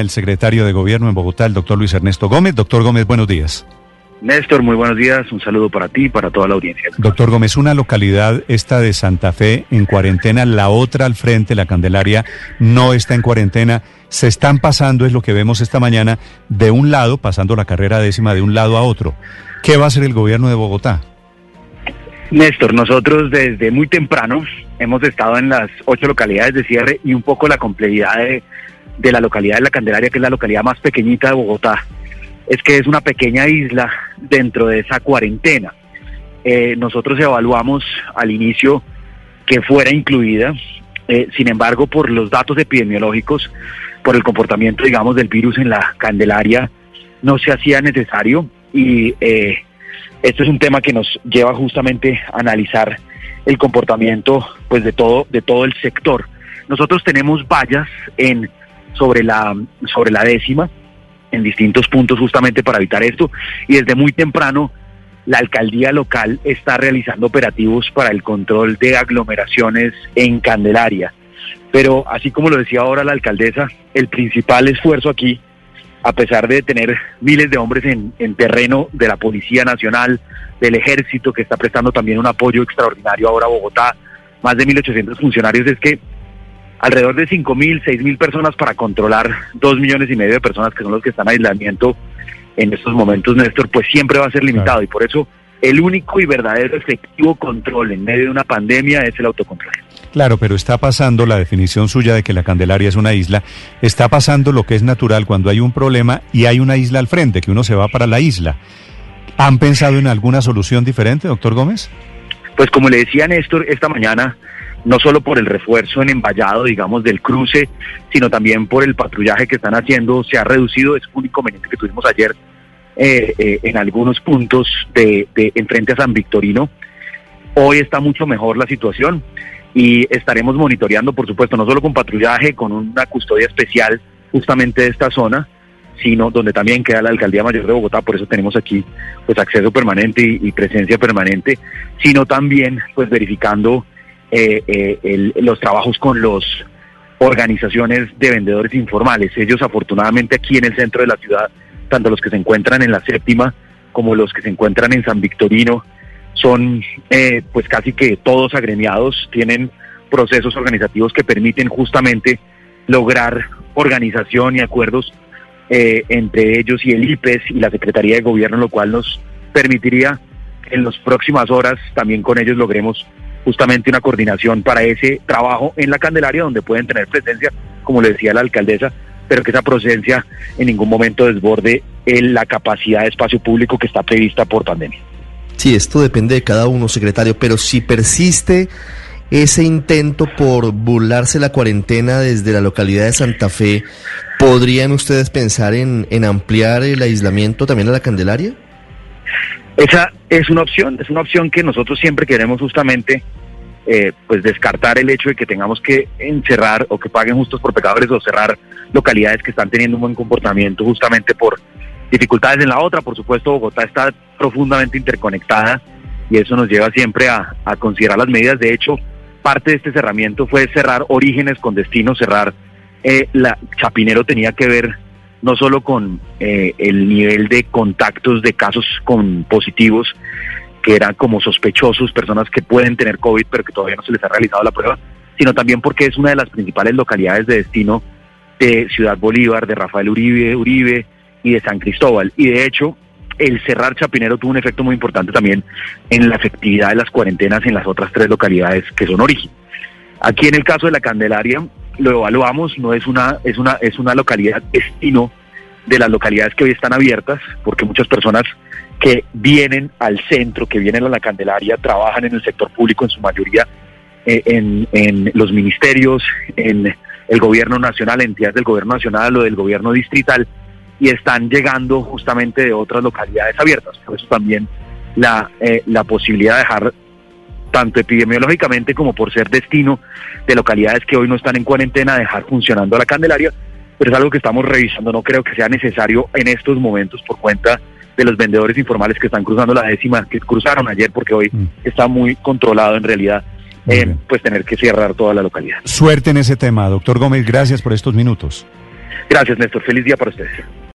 El secretario de Gobierno en Bogotá, el doctor Luis Ernesto Gómez. Doctor Gómez, buenos días. Néstor, muy buenos días. Un saludo para ti y para toda la audiencia. Doctor Gómez, una localidad, esta de Santa Fe, en cuarentena, la otra al frente, la Candelaria, no está en cuarentena. Se están pasando, es lo que vemos esta mañana, de un lado, pasando la carrera décima de un lado a otro. ¿Qué va a hacer el gobierno de Bogotá? Néstor, nosotros desde muy temprano hemos estado en las ocho localidades de cierre y un poco la complejidad de la localidad de La Candelaria, que es la localidad más pequeñita de Bogotá, es que es una pequeña isla dentro de esa cuarentena. Eh, nosotros evaluamos al inicio que fuera incluida, eh, sin embargo, por los datos epidemiológicos, por el comportamiento, digamos, del virus en la Candelaria, no se hacía necesario y eh, esto es un tema que nos lleva justamente a analizar el comportamiento pues de todo de todo el sector. Nosotros tenemos vallas en sobre la, sobre la décima en distintos puntos justamente para evitar esto y desde muy temprano la alcaldía local está realizando operativos para el control de aglomeraciones en Candelaria. Pero así como lo decía ahora la alcaldesa, el principal esfuerzo aquí, a pesar de tener miles de hombres en, en terreno de la Policía Nacional, del Ejército, que está prestando también un apoyo extraordinario ahora a Bogotá, más de 1.800 funcionarios, es que alrededor de 5.000, 6.000 personas para controlar 2 millones y medio de personas que son los que están en aislamiento en estos momentos, Néstor, pues siempre va a ser limitado y por eso el único y verdadero efectivo control en medio de una pandemia es el autocontrol. Claro, pero está pasando la definición suya de que la Candelaria es una isla, está pasando lo que es natural cuando hay un problema y hay una isla al frente, que uno se va para la isla. ¿Han pensado en alguna solución diferente, doctor Gómez? Pues como le decía Néstor esta mañana, no solo por el refuerzo en emballado, digamos, del cruce, sino también por el patrullaje que están haciendo, se ha reducido, es un inconveniente que tuvimos ayer eh, eh, en algunos puntos de, de enfrente a San Victorino. Hoy está mucho mejor la situación y estaremos monitoreando, por supuesto, no solo con patrullaje, con una custodia especial justamente de esta zona, sino donde también queda la Alcaldía Mayor de Bogotá, por eso tenemos aquí pues acceso permanente y, presencia permanente, sino también pues verificando eh, eh, los trabajos con las organizaciones de vendedores informales. Ellos afortunadamente aquí en el centro de la ciudad, tanto los que se encuentran en la séptima como los que se encuentran en San Victorino, son eh, pues casi que todos agremiados, tienen procesos organizativos que permiten justamente lograr organización y acuerdos eh, entre ellos y el IPES y la Secretaría de Gobierno, lo cual nos permitiría en las próximas horas también con ellos logremos justamente una coordinación para ese trabajo en la Candelaria, donde pueden tener presencia, como le decía la alcaldesa, pero que esa presencia en ningún momento desborde en la capacidad de espacio público que está prevista por pandemia. Sí, esto depende de cada uno, secretario, pero si persiste ese intento por burlarse la cuarentena desde la localidad de Santa Fe, ¿podrían ustedes pensar en, en ampliar el aislamiento también a la Candelaria? Esa es una opción, es una opción que nosotros siempre queremos justamente eh, pues descartar el hecho de que tengamos que encerrar o que paguen justos por pecadores o cerrar localidades que están teniendo un buen comportamiento justamente por dificultades en la otra. Por supuesto, Bogotá está profundamente interconectada y eso nos lleva siempre a, considerar las medidas. De hecho, parte de este cerramiento fue cerrar orígenes con destino, cerrar eh, la Chapinero tenía que ver no solo con eh, el nivel de contactos de casos con positivos, que eran como sospechosos, personas que pueden tener COVID pero que todavía no se les ha realizado la prueba, sino también porque es una de las principales localidades de destino de Ciudad Bolívar, de Rafael Uribe, Uribe y de San Cristóbal. Y de hecho, el cerrar Chapinero tuvo un efecto muy importante también en la efectividad de las cuarentenas en las otras tres localidades que son origen. Aquí en el caso de la Candelaria, lo evaluamos, no es una, es una, es una localidad destino de las localidades que hoy están abiertas, porque muchas personas que vienen al centro, que vienen a la Candelaria, trabajan en el sector público en su mayoría, eh, en, en los ministerios, en el gobierno nacional, entidades del gobierno nacional o del gobierno distrital, y están llegando justamente de otras localidades abiertas. Por eso también la, eh, la posibilidad de dejar tanto epidemiológicamente como por ser destino de localidades que hoy no están en cuarentena, dejar funcionando la Candelaria, pero es algo que estamos revisando, no creo que sea necesario en estos momentos por cuenta de los vendedores informales que están cruzando la décima, que cruzaron ayer porque hoy mm. está muy controlado en realidad, eh, pues tener que cerrar toda la localidad. Suerte en ese tema, doctor Gómez, gracias por estos minutos. Gracias, Néstor. Feliz día para ustedes.